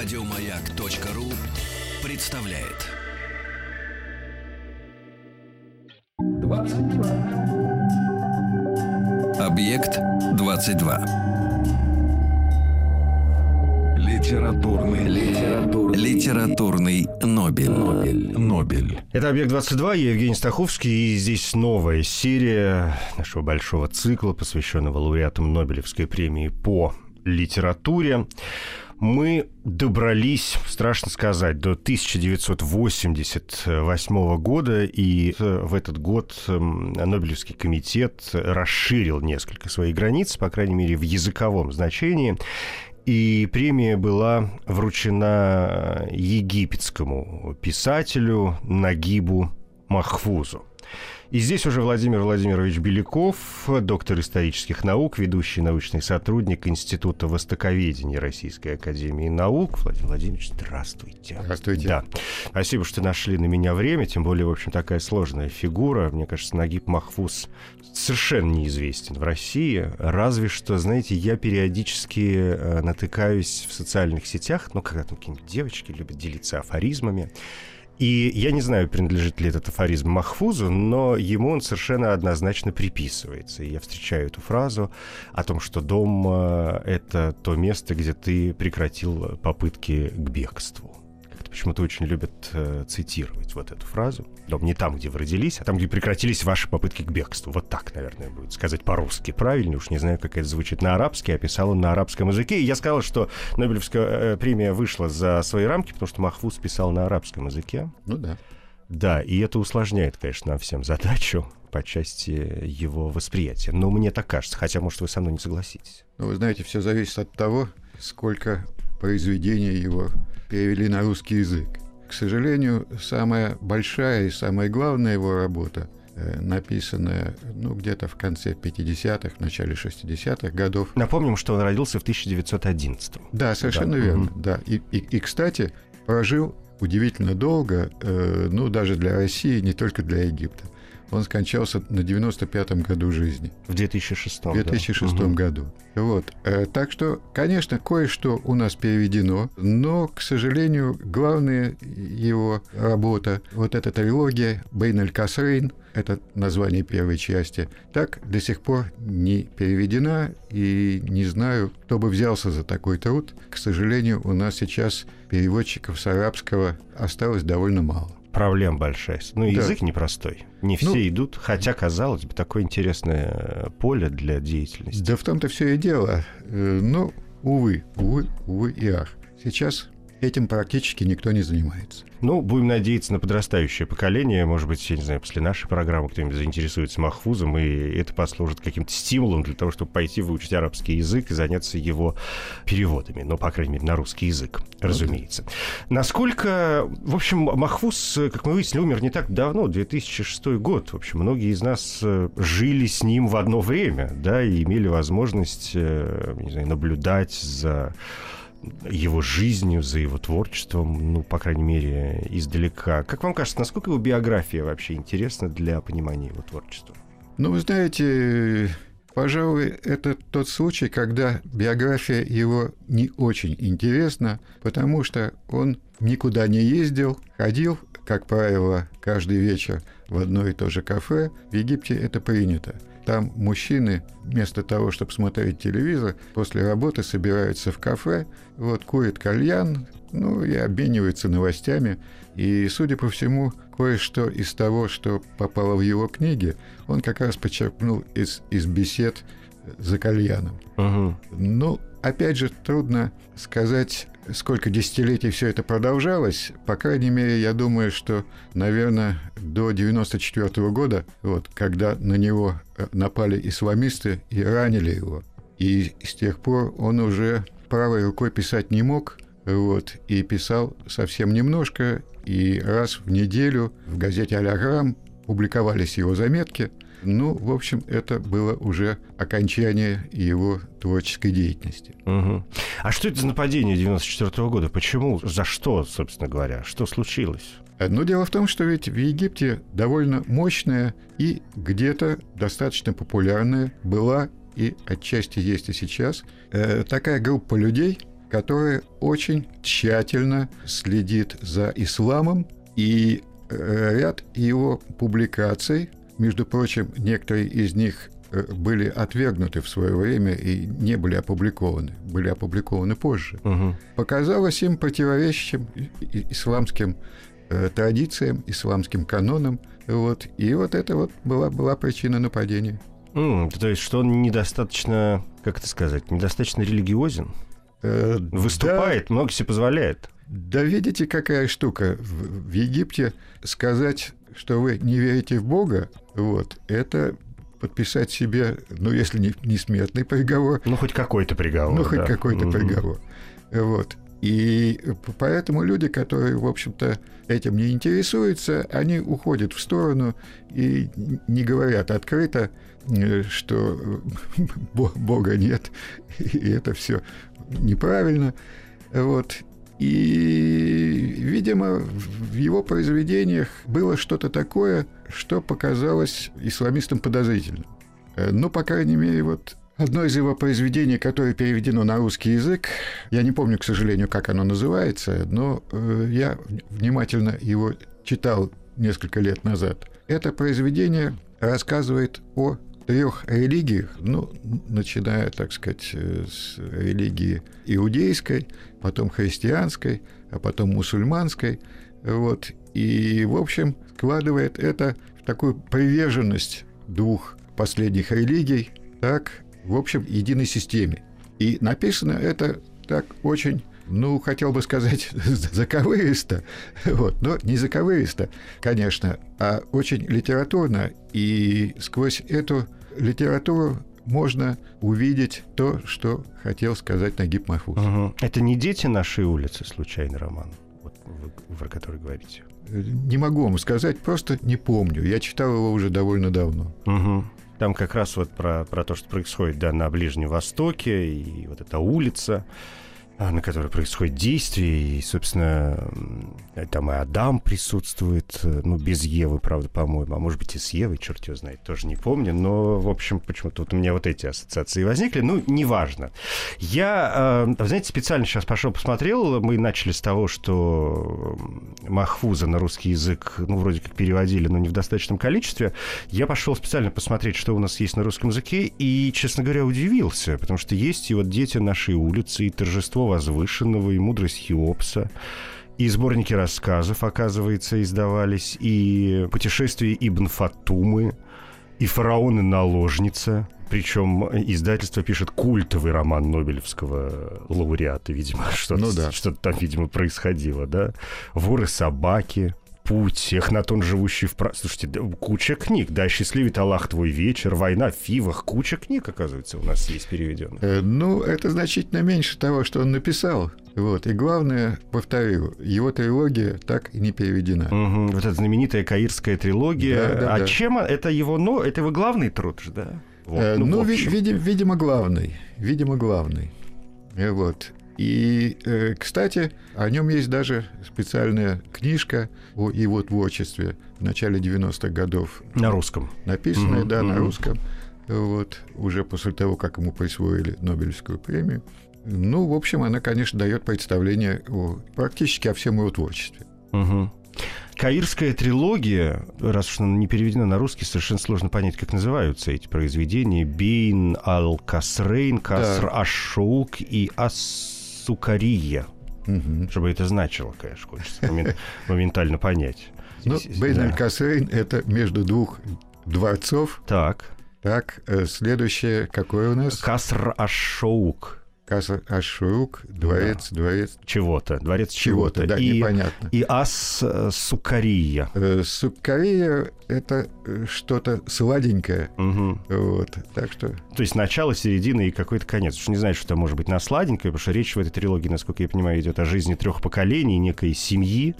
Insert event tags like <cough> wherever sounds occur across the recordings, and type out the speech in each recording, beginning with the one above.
Радиомаяк.ру представляет. 22. Объект 22. Литературный, литературный, литературный Нобель. Нобель. Нобель. Это «Объект-22», я Евгений Стаховский, и здесь новая серия нашего большого цикла, посвященного лауреатам Нобелевской премии по литературе мы добрались, страшно сказать, до 1988 года, и в этот год эм, Нобелевский комитет расширил несколько своих границ, по крайней мере, в языковом значении, и премия была вручена египетскому писателю Нагибу Махфузу. И здесь уже Владимир Владимирович Беляков, доктор исторических наук, ведущий научный сотрудник Института востоковедения Российской Академии Наук. Владимир Владимирович, здравствуйте. Здравствуйте. Да. Спасибо, что нашли на меня время, тем более, в общем, такая сложная фигура. Мне кажется, Нагиб Махфуз совершенно неизвестен в России, разве что, знаете, я периодически э, натыкаюсь в социальных сетях, ну, когда там какие-нибудь девочки любят делиться афоризмами, и я не знаю, принадлежит ли этот афоризм Махфузу, но ему он совершенно однозначно приписывается. И я встречаю эту фразу о том, что дом э, — это то место, где ты прекратил попытки к бегству почему-то очень любят э, цитировать вот эту фразу. Дом не там, где вы родились, а там, где прекратились ваши попытки к бегству. Вот так, наверное, будет сказать по-русски. Правильно, уж не знаю, как это звучит на арабский, описал он на арабском языке. И я сказал, что Нобелевская э, премия вышла за свои рамки, потому что Махфуз писал на арабском языке. Ну да. Да, и это усложняет, конечно, нам всем задачу по части его восприятия. Но мне так кажется, хотя, может, вы со мной не согласитесь. Ну, вы знаете, все зависит от того, сколько произведений его перевели на русский язык. К сожалению, самая большая и самая главная его работа, э, написанная ну, где-то в конце 50-х, начале 60-х годов. Напомним, что он родился в 1911 Да, совершенно да. верно. Угу. Да. И, и, и, кстати, прожил удивительно долго, э, ну, даже для России, не только для Египта. Он скончался на 95-м году жизни. В 2006 В 2006 да? году. Вот. Э, так что, конечно, кое-что у нас переведено, но, к сожалению, главная его работа, вот эта трилогия «Бейн аль Касрейн», это название первой части, так до сих пор не переведена, и не знаю, кто бы взялся за такой труд. К сожалению, у нас сейчас переводчиков с арабского осталось довольно мало проблем большая. Ну, да. язык непростой. Не все ну, идут, хотя, казалось бы, такое интересное э, поле для деятельности. Да в том-то все и дело. Э, но, увы, увы, увы и ах. Сейчас этим практически никто не занимается. Ну, будем надеяться на подрастающее поколение. Может быть, я не знаю, после нашей программы кто-нибудь заинтересуется Махфузом, и это послужит каким-то стимулом для того, чтобы пойти выучить арабский язык и заняться его переводами. Ну, по крайней мере, на русский язык, разумеется. Okay. Насколько... В общем, Махфуз, как мы выяснили, умер не так давно, 2006 год. В общем, многие из нас э, жили с ним в одно время, да, и имели возможность, э, не знаю, наблюдать за его жизнью, за его творчеством, ну, по крайней мере, издалека. Как вам кажется, насколько его биография вообще интересна для понимания его творчества? Ну, вы знаете, пожалуй, это тот случай, когда биография его не очень интересна, потому что он никуда не ездил, ходил, как правило, каждый вечер в одно и то же кафе. В Египте это принято. Там мужчины вместо того, чтобы смотреть телевизор, после работы собираются в кафе, вот, курят кальян, ну и обмениваются новостями. И, судя по всему, кое-что из того, что попало в его книги, он как раз почерпнул из, из бесед за кальяном. Угу. Ну, опять же, трудно сказать, сколько десятилетий все это продолжалось. По крайней мере, я думаю, что, наверное, до 94 года, вот, когда на него э, напали исламисты и ранили его. И с тех пор он уже правой рукой писать не мог, вот, и писал совсем немножко, и раз в неделю в газете «Аляграм» публиковались его заметки – ну, в общем, это было уже окончание его творческой деятельности. Угу. А что это за нападение 94 -го года? Почему? За что, собственно говоря? Что случилось? Но дело в том, что ведь в Египте довольно мощная и где-то достаточно популярная была и отчасти есть и сейчас э, такая группа людей, которая очень тщательно следит за исламом, и э, ряд его публикаций, между прочим, некоторые из них э, были отвергнуты в свое время и не были опубликованы, были опубликованы позже, угу. показалось им противоречащим исламским э, традициям, исламским канонам. Вот. И вот это вот была, была причина нападения. Mm, то есть, что он недостаточно, как это сказать, недостаточно религиозен? Э, Выступает, да, много себе позволяет. Да видите, какая штука. В, в Египте сказать, что вы не верите в Бога, вот, это подписать себе, ну, если не, не смертный приговор. Ну, хоть какой-то приговор. Ну, хоть да. какой-то mm-hmm. приговор. Вот. И поэтому люди, которые, в общем-то, этим не интересуются, они уходят в сторону и не говорят открыто, э, что <laughs> Бога нет, <laughs> и это все неправильно. Вот. И, видимо, в его произведениях было что-то такое, что показалось исламистам подозрительным. Э, ну, по крайней мере, вот Одно из его произведений, которое переведено на русский язык, я не помню, к сожалению, как оно называется, но э, я внимательно его читал несколько лет назад. Это произведение рассказывает о трех религиях, ну, начиная, так сказать, э, с религии иудейской, потом христианской, а потом мусульманской, вот, и, в общем, складывает это в такую приверженность двух последних религий, так, в общем, единой системе. И написано это так очень ну, хотел бы сказать, <laughs> заковыристо, вот, но не заковыристо, конечно, а очень литературно, и сквозь эту литературу можно увидеть то, что хотел сказать Нагиб Махфуз. Угу. Это не «Дети нашей улицы» случайный роман, вот, вы, про который говорите? Не могу вам сказать, просто не помню. Я читал его уже довольно давно. Угу. Там как раз вот про, про то, что происходит да, на Ближнем Востоке, и вот эта улица, на которой происходит действие, и, собственно, там и Адам присутствует, э, ну, без Евы, правда, по-моему, а может быть и с Евой, черт его знает, тоже не помню, но, в общем, почему-то вот у меня вот эти ассоциации возникли, ну, неважно. Я, э, знаете, специально сейчас пошел посмотрел, мы начали с того, что Махфуза на русский язык, ну, вроде как переводили, но не в достаточном количестве. Я пошел специально посмотреть, что у нас есть на русском языке, и, честно говоря, удивился, потому что есть и вот «Дети нашей улицы», и «Торжество возвышенного и мудрость Хеопса. И сборники рассказов, оказывается, издавались, и путешествия Ибн Фатумы, и фараон и наложница. Причем издательство пишет культовый роман Нобелевского лауреата, видимо, <laughs> что-то, ну, да. что там, видимо, происходило, да. Воры собаки, путь, Эхнатон, живущий в... Про... Слушайте, куча книг. Да, счастливит Аллах твой вечер, война в Фивах. Куча книг, оказывается, у нас есть переведенных. Э, ну, это значительно меньше того, что он написал. Вот. И главное, повторю, его трилогия так и не переведена. Угу. Вот эта знаменитая каирская трилогия. Да, да, а да. чем это его... Ну, это его главный труд же, да? Вот. Э, ну, ну ви- видим, видимо, главный. Видимо, главный. Э, вот. И, э, кстати, о нем есть даже специальная книжка о его творчестве в начале 90-х годов. На русском. Написанная, mm-hmm. да, на русском. Вот, уже после того, как ему присвоили Нобелевскую премию. Ну, в общем, она, конечно, дает представление о, практически о всем его творчестве. Угу. Каирская трилогия, раз уж она не переведена на русский, совершенно сложно понять, как называются эти произведения. Бейн Ал-Касрейн, Каср да. И Ас сукария. Угу. Чтобы это значило, конечно, хочется моментально понять. Ну, Бейн аль-Касрейн — это между двух дворцов. Так. Так, э, следующее какое у нас? Каср-Аш-Шоук. Каса Ашурук, дворец, да. дворец... Чего-то, дворец чего-то. да, и, непонятно. И Ас э, Сукария. Э, Сукария — это э, что-то сладенькое. Угу. Вот, так что... То есть начало, середина и какой-то конец. Уж не знаю, что там может быть на сладенькое, потому что речь в этой трилогии, насколько я понимаю, идет о жизни трех поколений, некой семьи,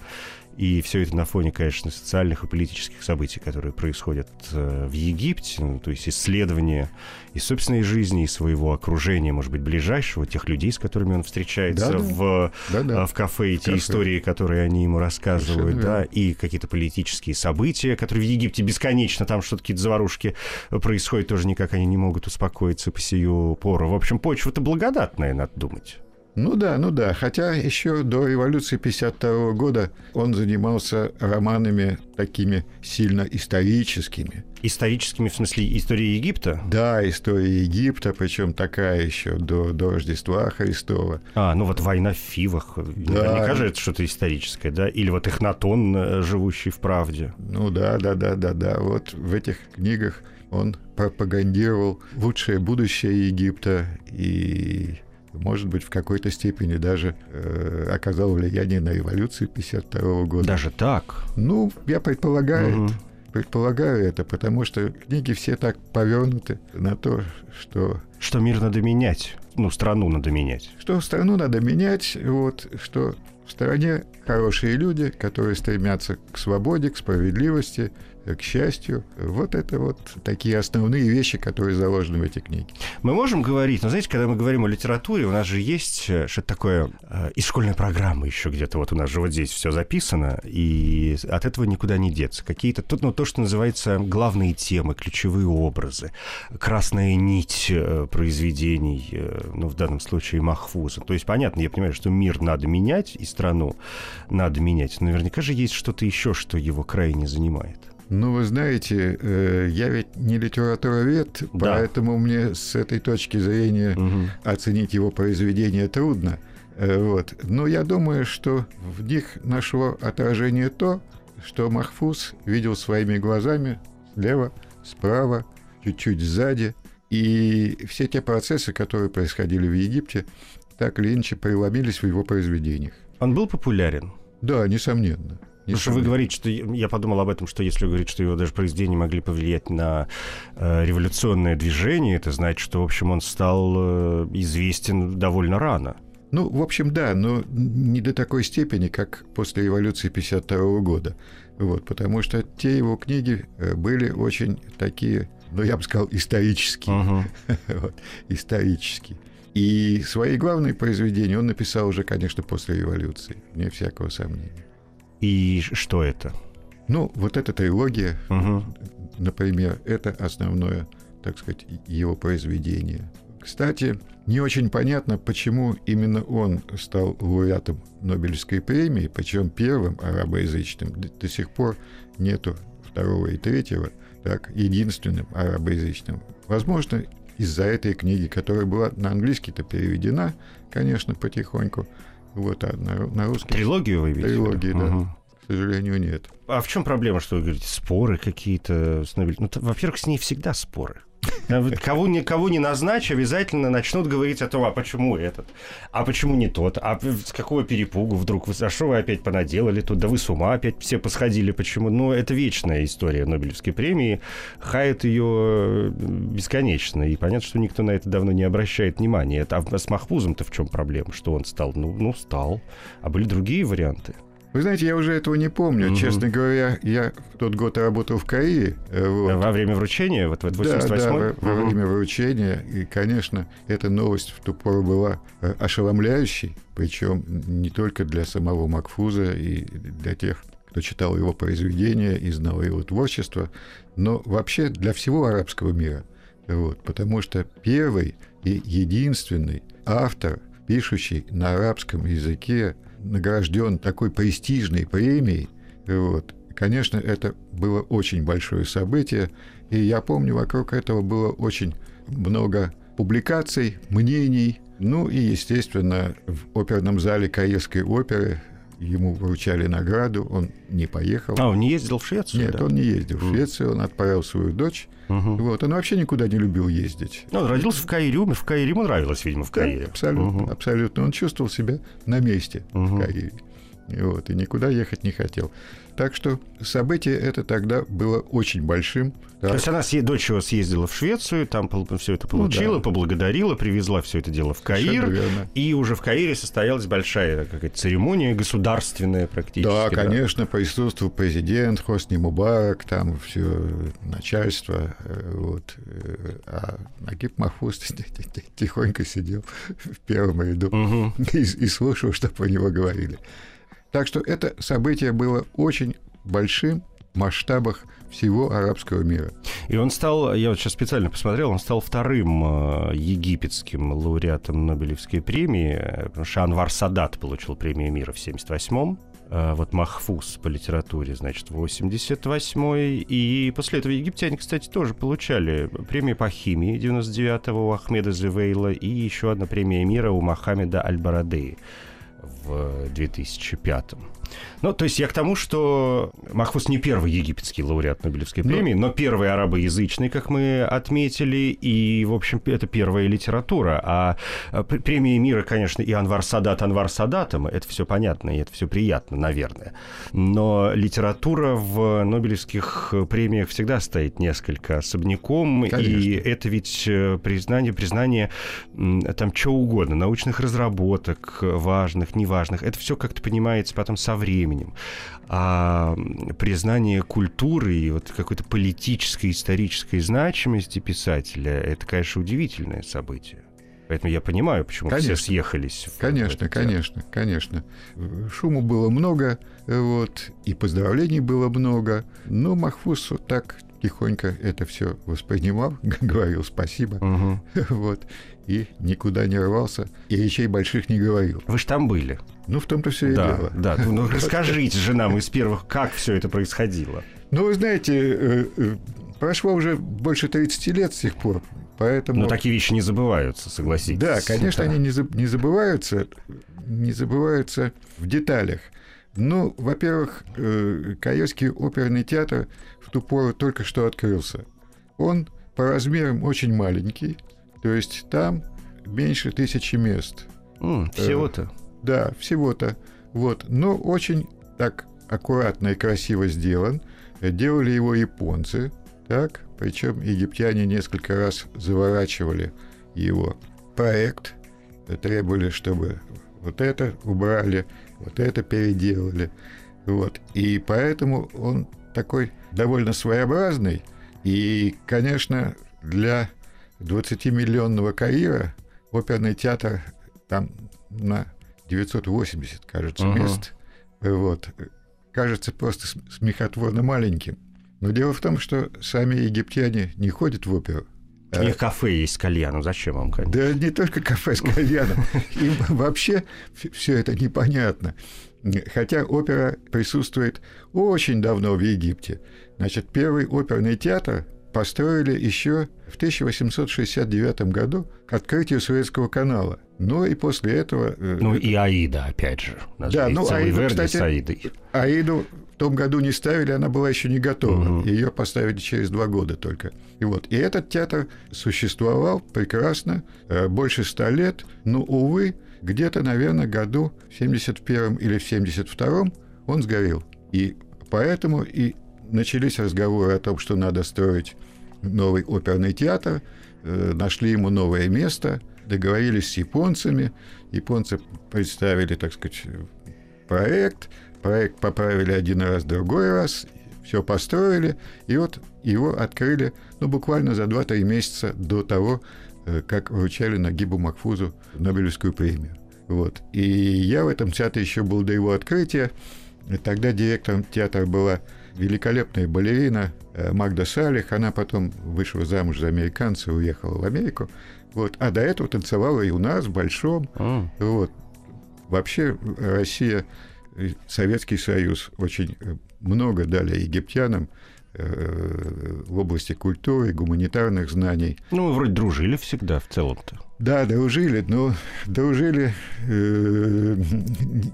и все это на фоне, конечно, социальных и политических событий, которые происходят э, в Египте, ну, то есть исследование и собственной жизни, и своего окружения, может быть, ближайшего, тех людей, с которыми он встречается да, в, да, да. в кафе, и те кафе. истории, которые они ему рассказывают, Совершенно да, и какие-то политические события, которые в Египте бесконечно, там что-то какие-то заварушки происходят, тоже никак они не могут успокоиться по сию пору. В общем, почва-то благодатная, надо думать. Ну да, ну да. Хотя еще до революции 52 года он занимался романами такими сильно историческими. Историческими, в смысле, истории Египта? Да, история Египта, причем такая еще до, до Рождества Христова. А, ну вот война в Фивах. Да. Наверняка же это что-то историческое, да? Или вот Эхнатон, э, живущий в правде. Ну да, да, да, да, да. Вот в этих книгах он пропагандировал лучшее будущее Египта и может быть, в какой-то степени даже э, оказал влияние на революцию 52 года. Даже так? Ну, я предполагаю, угу. предполагаю это, потому что книги все так повернуты на то, что... Что мир надо менять, ну, страну надо менять. Что страну надо менять, вот, что в стране хорошие люди, которые стремятся к свободе, к справедливости, к счастью. Вот это вот такие основные вещи, которые заложены в эти книги. Мы можем говорить, но знаете, когда мы говорим о литературе, у нас же есть э, что-то такое э, из школьной программы еще где-то, вот у нас же вот здесь все записано, и от этого никуда не деться. Какие-то, тут, ну, то, что называется главные темы, ключевые образы, красная нить э, произведений, э, ну, в данном случае Махфуза. То есть, понятно, я понимаю, что мир надо менять, и страну надо менять. Наверняка же есть что-то еще, что его крайне занимает. Ну, вы знаете, э, я ведь не литературовед, да. поэтому мне с этой точки зрения угу. оценить его произведение трудно. Э, вот. Но я думаю, что в них нашло отражение то, что Махфуз видел своими глазами слева, справа, чуть-чуть сзади. И все те процессы, которые происходили в Египте, так или иначе преломились в его произведениях. Он был популярен? Да, несомненно. Потому что вы говорите, что я подумал об этом, что если вы говорите, что его даже произведения могли повлиять на э, революционное движение, это значит, что, в общем, он стал э, известен довольно рано. Ну, в общем, да, но не до такой степени, как после революции 52 года. Вот, потому что те его книги э, были очень такие, ну, я бы сказал, исторические. Uh-huh. <laughs> вот, исторические. И свои главные произведения он написал уже, конечно, после революции, вне всякого сомнения. И что это? Ну, вот эта трилогия, угу. например, это основное, так сказать, его произведение. Кстати, не очень понятно, почему именно он стал лауреатом Нобелевской премии, причем первым арабоязычным. До, до сих пор нету второго и третьего, так, единственным арабоязычным. Возможно, из-за этой книги, которая была на английский-то переведена, конечно, потихоньку, вот, а на, на русский... Трилогию вы видите? Трилогии, да. Угу. К сожалению, нет. А в чем проблема, что вы говорите? Споры какие-то с? Ну, во-первых, с ней всегда споры. Кого, никого не назначь, обязательно начнут говорить о том, а почему этот, а почему не тот, а с какого перепугу вдруг, вы, а что вы опять понаделали тут, да вы с ума опять все посходили, почему? Ну, это вечная история Нобелевской премии, хает ее бесконечно, и понятно, что никто на это давно не обращает внимания. А с Махфузом-то в чем проблема, что он стал? Ну, ну, стал. А были другие варианты. Вы знаете, я уже этого не помню. Угу. Честно говоря, я в тот год работал в Каире. Э, вот. Во время вручения? Вот, вот 88 Да, да во, во угу. время вручения. И, конечно, эта новость в ту пору была э, ошеломляющей. Причем не только для самого Макфуза и для тех, кто читал его произведения и знал его творчество, но вообще для всего арабского мира. Вот, потому что первый и единственный автор, пишущий на арабском языке награжден такой престижной премией. Вот. Конечно, это было очень большое событие, и я помню, вокруг этого было очень много публикаций, мнений. Ну и, естественно, в оперном зале Каирской оперы ему вручали награду, он не поехал. А, он не ездил в Швецию? Нет, да? он не ездил в Швецию, он отправил свою дочь. Угу. Вот, он вообще никуда не любил ездить. Ну, он родился в Каире, умер в Каире, ему нравилось, видимо, в Каире. Да, абсолютно, угу. абсолютно. Он чувствовал себя на месте угу. в Каире. Вот, и никуда ехать не хотел. Так что событие это тогда было очень большим. Так. То есть она, дочь его съездила в Швецию, там все это получила, ну, да. поблагодарила, привезла все это дело в Каир. И уже в Каире состоялась большая какая-то церемония государственная практически. Да, да, конечно, присутствовал президент Хосни Мубарак, там все начальство. Э, вот. Э, а Нагиб Махфуз <laughs> тихонько сидел в первом ряду угу. <laughs> и, и слушал, что про него говорили. Так что это событие было очень большим, масштабах всего арабского мира. И он стал, я вот сейчас специально посмотрел, он стал вторым э, египетским лауреатом Нобелевской премии, потому что Анвар Садат получил премию мира в 78-м, э, вот Махфуз по литературе, значит, 88-й. И после этого египтяне, кстати, тоже получали премию по химии 99-го у Ахмеда Зевейла и еще одна премия мира у Мохаммеда Аль-Барадеи в 2005 -м. Ну, то есть я к тому, что Махфуз не первый египетский лауреат Нобелевской ну, премии, но, но первый арабоязычный, как мы отметили, и, в общем, это первая литература. А, а премии мира, конечно, и Анвар Садат Анвар Садатом, это все понятно, и это все приятно, наверное. Но литература в Нобелевских премиях всегда стоит несколько особняком, конечно. и это ведь э, признание, признание там чего угодно, научных разработок, важных, неважных, это все как-то понимается потом со временем. А признание культуры и вот какой-то политической, исторической значимости писателя — это, конечно, удивительное событие. Поэтому я понимаю, почему конечно. все съехались. Конечно, в конечно, конечно. Шуму было много, вот, и поздравлений было много. Но Махфуз вот так тихонько это все воспринимал, <laughs> говорил спасибо, угу. <laughs> вот, и никуда не рвался, и речей больших не говорил. Вы же там были. Ну, в том-то все да, и дело. Да, ну <laughs> расскажите же нам из первых, как все это происходило. Ну, вы знаете, э, э, прошло уже больше 30 лет с тех пор, поэтому... Но такие вещи не забываются, согласитесь. Да, конечно, да. они не забываются, не забываются в деталях. Ну, во-первых, э, Каирский оперный театр в ту пору только что открылся. Он по размерам очень маленький, то есть там меньше тысячи мест. Mm, всего-то? Э, да, всего-то. Вот. Но очень так аккуратно и красиво сделан. Делали его японцы, так, причем египтяне несколько раз заворачивали его проект, требовали, чтобы вот это убрали, вот это переделали. Вот. И поэтому он такой довольно своеобразный. И, конечно, для 20-миллионного Каира оперный театр там на 980, кажется, uh-huh. мест. Вот. Кажется просто смехотворно маленьким. Но дело в том, что сами египтяне не ходят в оперу. У них кафе есть с кальяном. Зачем вам, конечно? Да не только кафе с кальяном. <laughs> Им вообще все это непонятно. Хотя опера присутствует очень давно в Египте. Значит, первый оперный театр построили еще в 1869 году к открытию Суэцкого канала. Ну и после этого... Э, ну и Аида, опять же. Да, ну Аиду, кстати, Аидой. Аиду том году не ставили, она была еще не готова. Угу. Ее поставили через два года только. И вот. И этот театр существовал прекрасно, э, больше ста лет, но, увы, где-то, наверное, году в 71 или в 72 он сгорел. И поэтому и начались разговоры о том, что надо строить новый оперный театр, э, нашли ему новое место, договорились с японцами, японцы представили, так сказать, проект, проект поправили один раз, другой раз, все построили, и вот его открыли, ну, буквально за 2-3 месяца до того, э, как вручали Нагибу Макфузу Нобелевскую премию. Вот. И я в этом театре еще был до его открытия. И тогда директором театра была великолепная балерина э, Магда Салих. Она потом вышла замуж за американца, уехала в Америку. Вот. А до этого танцевала и у нас, в Большом. Mm. Вот. Вообще Россия, Советский Союз очень э, много дали египтянам э, в области культуры, гуманитарных знаний. Ну, вы вроде дружили всегда в целом-то. Да, дружили, но дружили э,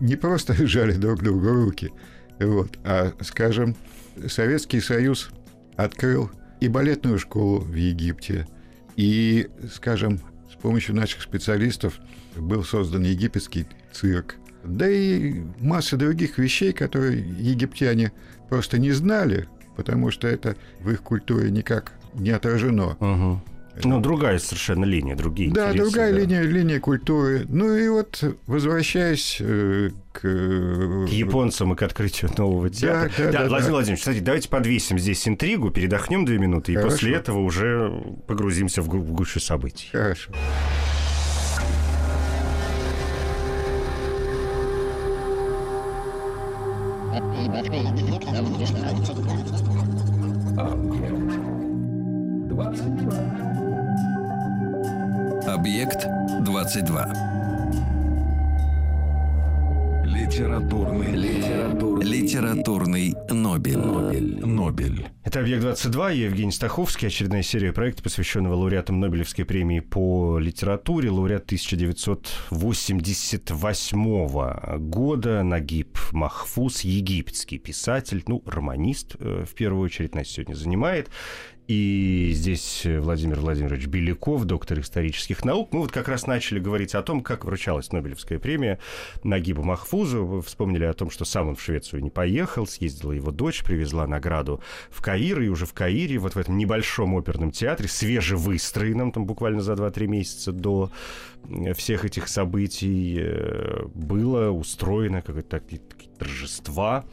не просто <laughs> жали друг другу руки, вот, а, скажем, Советский Союз открыл и балетную школу в Египте, и, скажем, с помощью наших специалистов был создан египетский цирк, да и масса других вещей, которые египтяне просто не знали, потому что это в их культуре никак не отражено. Угу. Ну, другая совершенно линия, другие Да, интересы, другая да. линия, линия культуры. Ну и вот, возвращаясь э, к... К японцам и к открытию нового театра. Да, да, да, да Владимир да. Владимирович, кстати, давайте подвесим здесь интригу, передохнем две минуты, Хорошо. и после этого уже погрузимся в, в гущу событий. Хорошо. Объект 22. Литературный, литературный, литературный Нобель. Нобель. Нобель. Это «Объект-22», я Евгений Стаховский, очередная серия проекта, посвященного лауреатам Нобелевской премии по литературе, лауреат 1988 года, Нагиб Махфуз, египетский писатель, ну, романист, э, в первую очередь, нас сегодня занимает. И здесь Владимир Владимирович Беляков, доктор исторических наук. Мы вот как раз начали говорить о том, как вручалась Нобелевская премия Нагибу Махфузу. Вы вспомнили о том, что сам он в Швецию не поехал, съездила его дочь, привезла награду в Каир, и уже в Каире, вот в этом небольшом оперном театре, свежевыстроенном, там буквально за 2-3 месяца до всех этих событий, э, было устроено какое-то торжества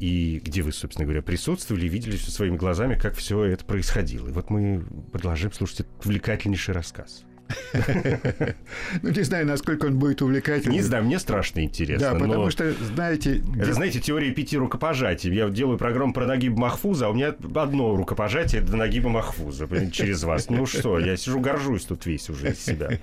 и где вы, собственно говоря, присутствовали и видели все своими глазами, как все это происходило. И вот мы продолжаем слушать этот увлекательнейший рассказ. <laughs> Ну, не знаю, насколько он будет увлекательным. Не знаю, мне страшно интересно. Да, потому что, знаете... Это, знаете, теория пяти рукопожатий. Я делаю программу про Нагиба Махфуза, а у меня одно рукопожатие до Нагиба Махфуза через вас. Ну что, я сижу, горжусь тут весь уже из себя.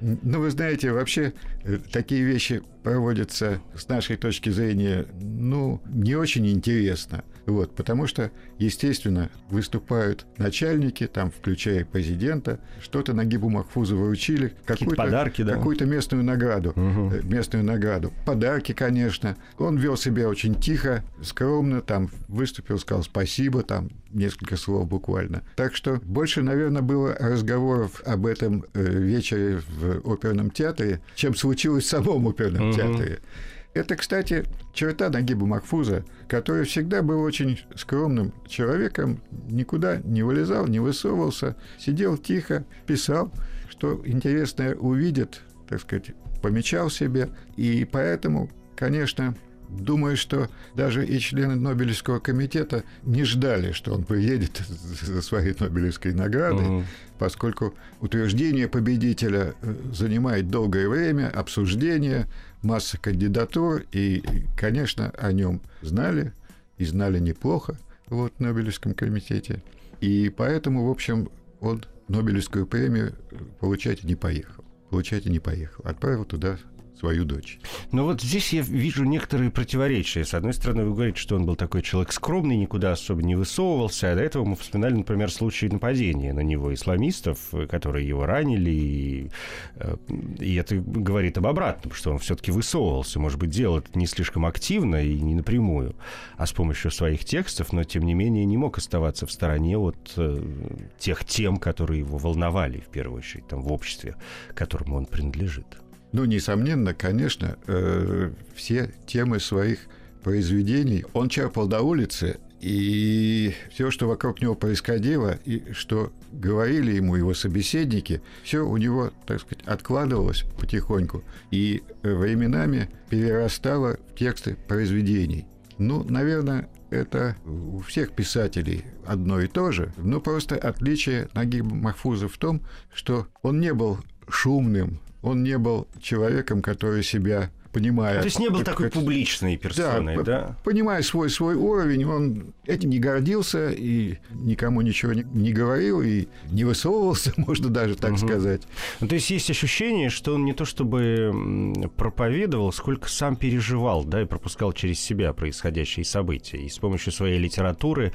Ну, вы знаете, вообще э, такие вещи проводятся с нашей точки зрения, ну, не очень интересно. Вот, потому что, естественно, выступают начальники, там, включая президента, что-то на Гибу Махфузу выручили, какую-то, подарки, да. какую-то местную награду. Угу. Местную награду. Подарки, конечно. Он вел себя очень тихо, скромно, там, выступил, сказал спасибо, там, несколько слов буквально. Так что больше, наверное, было разговоров об этом э, вечере в оперном театре, чем случилось в самом оперном угу. театре. Это, кстати, черта Нагиба Махфуза, который всегда был очень скромным человеком, никуда не вылезал, не высовывался, сидел тихо, писал, что интересное увидит, так сказать, помечал себе. И поэтому, конечно, Думаю, что даже и члены Нобелевского комитета не ждали, что он приедет <laughs> за своей Нобелевской наградой, угу. поскольку утверждение победителя э, занимает долгое время, обсуждение, масса кандидатур, и, конечно, о нем знали, и знали неплохо вот, в Нобелевском комитете. И поэтому, в общем, он Нобелевскую премию получать не поехал. Получать и не поехал. Отправил туда свою дочь. Но вот здесь я вижу некоторые противоречия. С одной стороны, вы говорите, что он был такой человек скромный, никуда особо не высовывался, а до этого мы вспоминали, например, случаи нападения на него исламистов, которые его ранили, и, э, и это говорит об обратном, что он все-таки высовывался, может быть, делал это не слишком активно и не напрямую, а с помощью своих текстов, но, тем не менее, не мог оставаться в стороне от э, тех тем, которые его волновали, в первую очередь, там, в обществе, которому он принадлежит. Ну, несомненно, конечно, э, все темы своих произведений он черпал до улицы, и все, что вокруг него происходило, и что говорили ему его собеседники, все у него, так сказать, откладывалось потихоньку и временами перерастало в тексты произведений. Ну, наверное, это у всех писателей одно и то же, но просто отличие Нагиба Махфуза в том, что он не был шумным, он не был человеком, который себя понимая... То есть не был такой как, публичной персоной, да, да? Понимая свой, свой уровень, он этим не гордился и никому ничего не, не говорил и не высовывался, <laughs> можно даже так угу. сказать. Ну, то есть есть ощущение, что он не то чтобы проповедовал, сколько сам переживал, да, и пропускал через себя происходящие события. И с помощью своей литературы,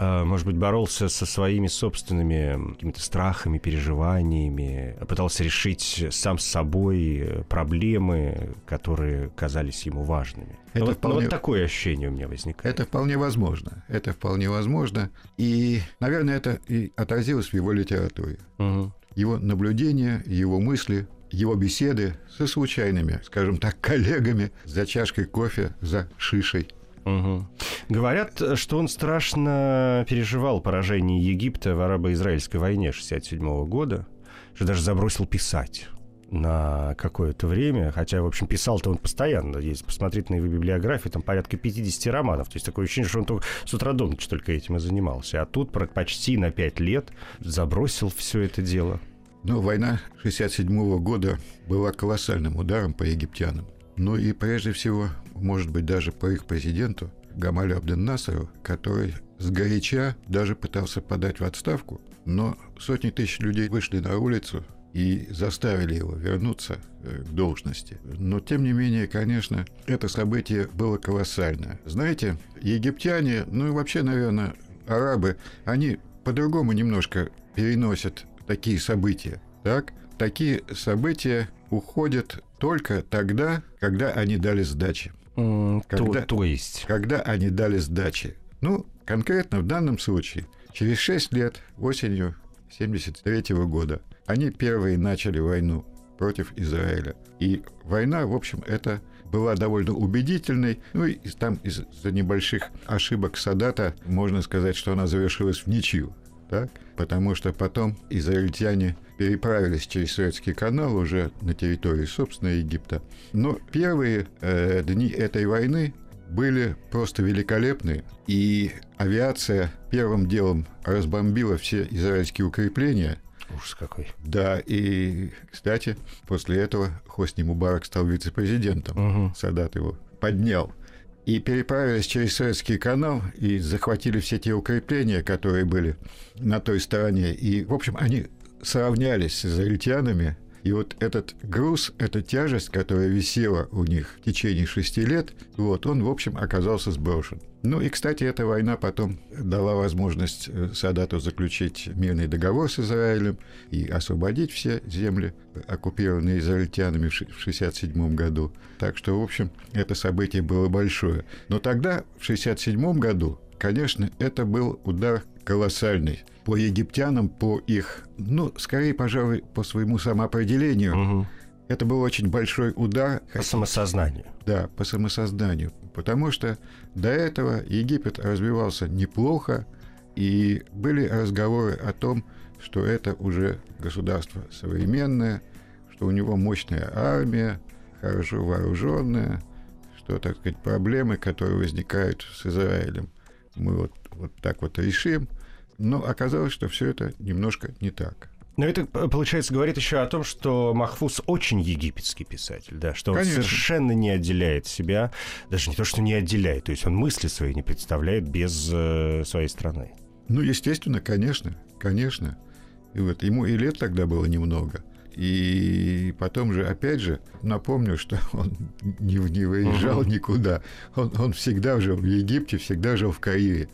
может быть, боролся со своими собственными какими-то страхами, переживаниями, пытался решить сам с собой проблемы, которые казались ему важными. Это вот, вполне... вот такое ощущение у меня возникает. Это вполне возможно. Это вполне возможно. И, наверное, это и отразилось в его литературе. Угу. Его наблюдения, его мысли, его беседы со случайными, скажем так, <laughs> коллегами за чашкой кофе, за шишей. Угу. Говорят, что он страшно переживал поражение Египта в арабо-израильской войне 67 года, что даже забросил писать на какое-то время, хотя, в общем, писал-то он постоянно, если посмотреть на его библиографию, там порядка 50 романов, то есть такое ощущение, что он только с утра до ночи только этим и занимался, а тут почти на 5 лет забросил все это дело. Ну, война 67 года была колоссальным ударом по египтянам. Ну и прежде всего, может быть, даже по их президенту Гамалю Абден Насару, который сгоряча даже пытался подать в отставку, но сотни тысяч людей вышли на улицу и заставили его вернуться э, к должности. Но, тем не менее, конечно, это событие было колоссальное. Знаете, египтяне, ну и вообще, наверное, арабы, они по-другому немножко переносят такие события. Так? Такие события уходят только тогда, когда они дали сдачи. Mm, когда, то, то есть? Когда они дали сдачи. Ну, конкретно в данном случае, через 6 лет, осенью 1973 года, они первые начали войну против Израиля. И война, в общем, это была довольно убедительной. Ну и там из-за небольших ошибок Садата можно сказать, что она завершилась в ничью. Так? Потому что потом израильтяне переправились через Суэцкий канал уже на территории, собственно, Египта. Но первые э, дни этой войны были просто великолепны, и авиация первым делом разбомбила все израильские укрепления. Ужас какой. Да, и, кстати, после этого Хосни Мубарак стал вице-президентом. Угу. Садат его поднял. И переправились через Советский канал и захватили все те укрепления, которые были на той стороне. И, в общем, они сравнялись с израильтянами, и вот этот груз, эта тяжесть, которая висела у них в течение шести лет, вот, он, в общем, оказался сброшен. Ну и, кстати, эта война потом дала возможность э, Садату заключить мирный договор с Израилем и освободить все земли, оккупированные израильтянами в 1967 году. Так что, в общем, это событие было большое. Но тогда, в 1967 году, конечно, это был удар колоссальный по египтянам, по их, ну, скорее, пожалуй, по своему самоопределению. Угу. Это был очень большой удар. По самосознанию. Да, по самосознанию. Потому что до этого Египет развивался неплохо, и были разговоры о том, что это уже государство современное, что у него мощная армия, хорошо вооруженная, что, так сказать, проблемы, которые возникают с Израилем, мы вот, вот так вот решим – но оказалось, что все это немножко не так. Но это, получается, говорит еще о том, что Махфуз очень египетский писатель, да, что Конечно. он совершенно не отделяет себя, даже не то, что не отделяет, то есть он мысли свои не представляет без э, своей страны. Ну, естественно, конечно, конечно. И вот ему и лет тогда было немного. И потом же, опять же, напомню, что <laughs> он не, не выезжал uh-huh. никуда. Он, он всегда жил в Египте, всегда жил в Каире.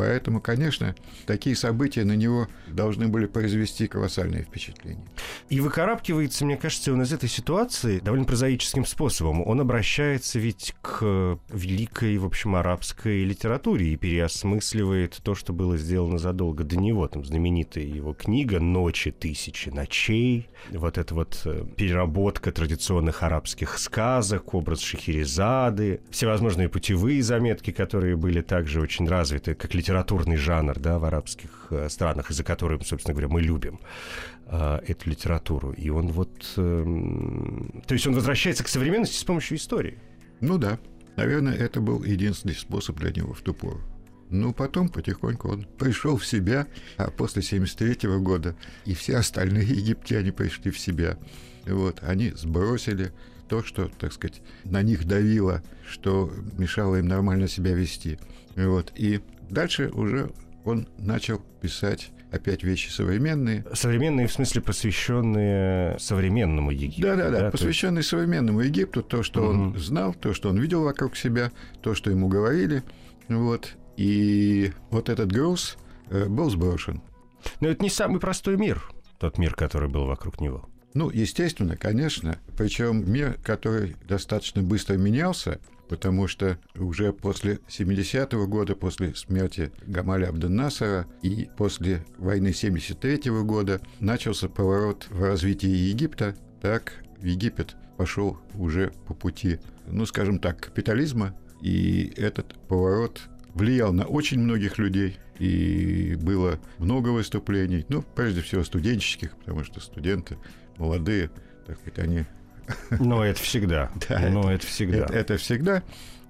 Поэтому, конечно, такие события на него должны были произвести колоссальное впечатление. И выкарабкивается, мне кажется, он из этой ситуации довольно прозаическим способом. Он обращается ведь к великой, в общем, арабской литературе и переосмысливает то, что было сделано задолго до него. Там знаменитая его книга «Ночи тысячи ночей», вот эта вот э, переработка традиционных арабских сказок, образ Шахерезады, всевозможные путевые заметки, которые были также очень развиты, как литература литературный жанр да, в арабских э, странах, из-за которых, собственно говоря, мы любим э, эту литературу. И он вот... Э, то есть он возвращается к современности с помощью истории. Ну да. Наверное, это был единственный способ для него в ту пору. Ну, потом потихоньку он пришел в себя, а после 73 года и все остальные <laughs> египтяне пришли в себя. Вот, они сбросили то, что, так сказать, на них давило, что мешало им нормально себя вести. Вот, и Дальше уже он начал писать опять вещи современные. Современные, в смысле, посвященные современному Египту. Да, да, да, да посвященные есть... современному Египту, то, что угу. он знал, то, что он видел вокруг себя, то, что ему говорили. Вот. И вот этот груз э, был сброшен. Но это не самый простой мир, тот мир, который был вокруг него. Ну, естественно, конечно. Причем мир, который достаточно быстро менялся, потому что уже после 70-го года, после смерти Гамаля Абден-Насара и после войны 73 -го года начался поворот в развитии Египта. Так, Египет пошел уже по пути, ну, скажем так, капитализма, и этот поворот влиял на очень многих людей, и было много выступлений, ну, прежде всего студенческих, потому что студенты молодые, так сказать, они <laughs> но это всегда. <laughs> Да, но это, это всегда. Это, это всегда.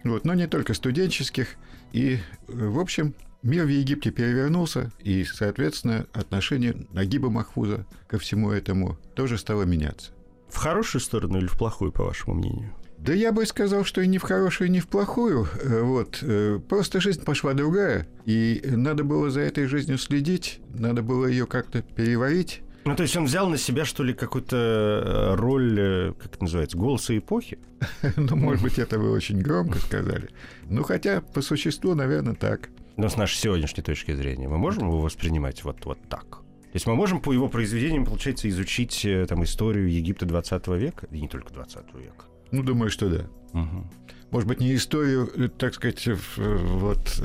Вот, но не только студенческих. И, в общем, мир в Египте перевернулся, и, соответственно, отношение Нагиба Махфуза ко всему этому тоже стало меняться. В хорошую сторону или в плохую, по вашему мнению? Да я бы сказал, что и не в хорошую, и не в плохую. Э, вот. Э, просто жизнь пошла другая, и надо было за этой жизнью следить, надо было ее как-то переварить. Ну, то есть он взял на себя, что ли, какую-то э, роль, как это называется, голоса эпохи? <laughs> Ну, может быть, это вы очень громко сказали. Ну, хотя, по существу, наверное, так. Но с нашей сегодняшней точки зрения мы можем его воспринимать вот, вот так? То есть мы можем по его произведениям, получается, изучить там историю Египта 20 века, и не только 20 века? Ну, думаю, что да. Угу. Может быть, не историю, так сказать, вот...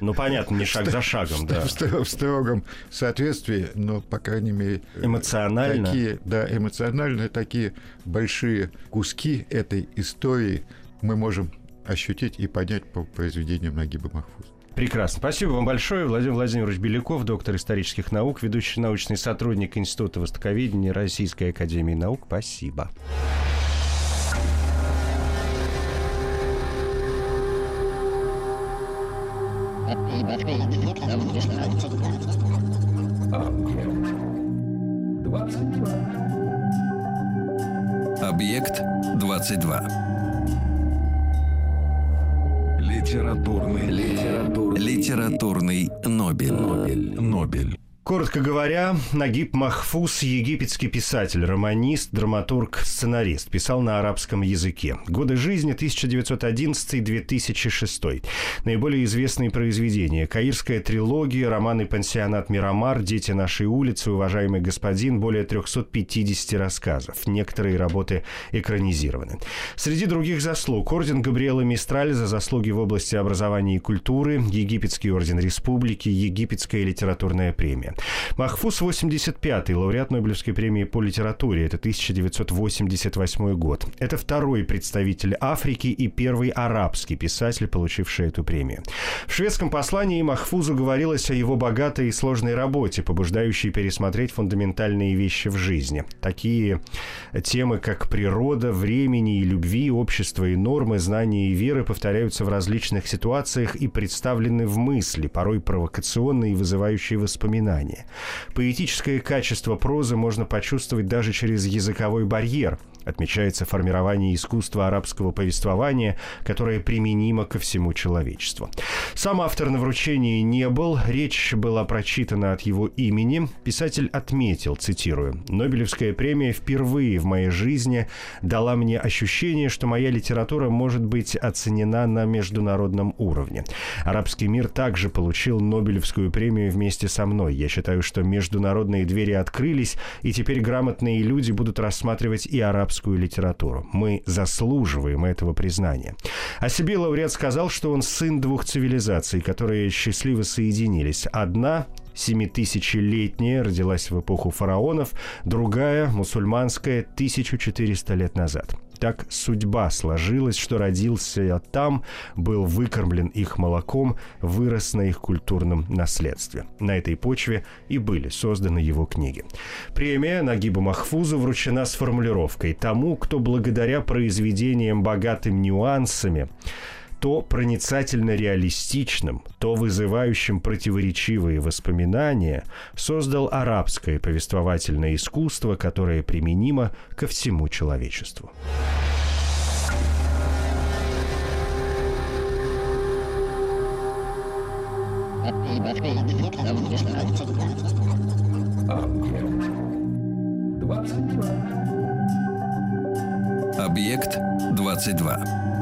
Ну, понятно, не шаг за шагом, да. В, строгом соответствии, но, по крайней мере... Эмоционально. Такие, да, эмоционально такие большие куски этой истории мы можем ощутить и понять по произведениям Нагиба Махфуза. Прекрасно. Спасибо вам большое. Владимир Владимирович Беляков, доктор исторических наук, ведущий научный сотрудник Института востоковедения Российской Академии Наук. Спасибо. Объект 22. Литературный, литературный, литературный Нобель. Нобель. Нобель. Коротко говоря, Нагиб Махфуз – египетский писатель, романист, драматург, сценарист. Писал на арабском языке. Годы жизни 1911-2006. Наиболее известные произведения – «Каирская трилогия», романы «Пансионат Мирамар», «Дети нашей улицы», «Уважаемый господин», более 350 рассказов. Некоторые работы экранизированы. Среди других заслуг – орден Габриэла Мистраль за заслуги в области образования и культуры, Египетский орден республики, Египетская литературная премия. Махфуз 85-й, лауреат Нобелевской премии по литературе. Это 1988 год. Это второй представитель Африки и первый арабский писатель, получивший эту премию. В шведском послании Махфузу говорилось о его богатой и сложной работе, побуждающей пересмотреть фундаментальные вещи в жизни. Такие темы, как природа, времени и любви, общество и нормы, знания и веры повторяются в различных ситуациях и представлены в мысли, порой провокационные и вызывающие воспоминания сознания. Поэтическое качество прозы можно почувствовать даже через языковой барьер, отмечается формирование искусства арабского повествования, которое применимо ко всему человечеству. Сам автор на вручении не был, речь была прочитана от его имени. Писатель отметил, цитирую, «Нобелевская премия впервые в моей жизни дала мне ощущение, что моя литература может быть оценена на международном уровне. Арабский мир также получил Нобелевскую премию вместе со мной. Я считаю, что международные двери открылись, и теперь грамотные люди будут рассматривать и арабскую литературу. Мы заслуживаем этого признания. О себе лауреат сказал, что он сын двух цивилизаций, которые счастливо соединились. Одна семитысячелетняя, родилась в эпоху фараонов, другая, мусульманская, 1400 лет назад. Так судьба сложилась, что родился я там, был выкормлен их молоком, вырос на их культурном наследстве. На этой почве и были созданы его книги. Премия Нагибу Махфузу вручена с формулировкой «Тому, кто благодаря произведениям богатым нюансами то проницательно реалистичным, то вызывающим противоречивые воспоминания, создал арабское повествовательное искусство, которое применимо ко всему человечеству. Объект 22.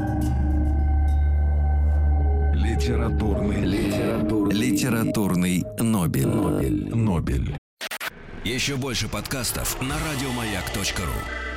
Литературный, литературный, литературный Нобель. Нобель. Нобель. Еще больше подкастов на радиомаяк.ру.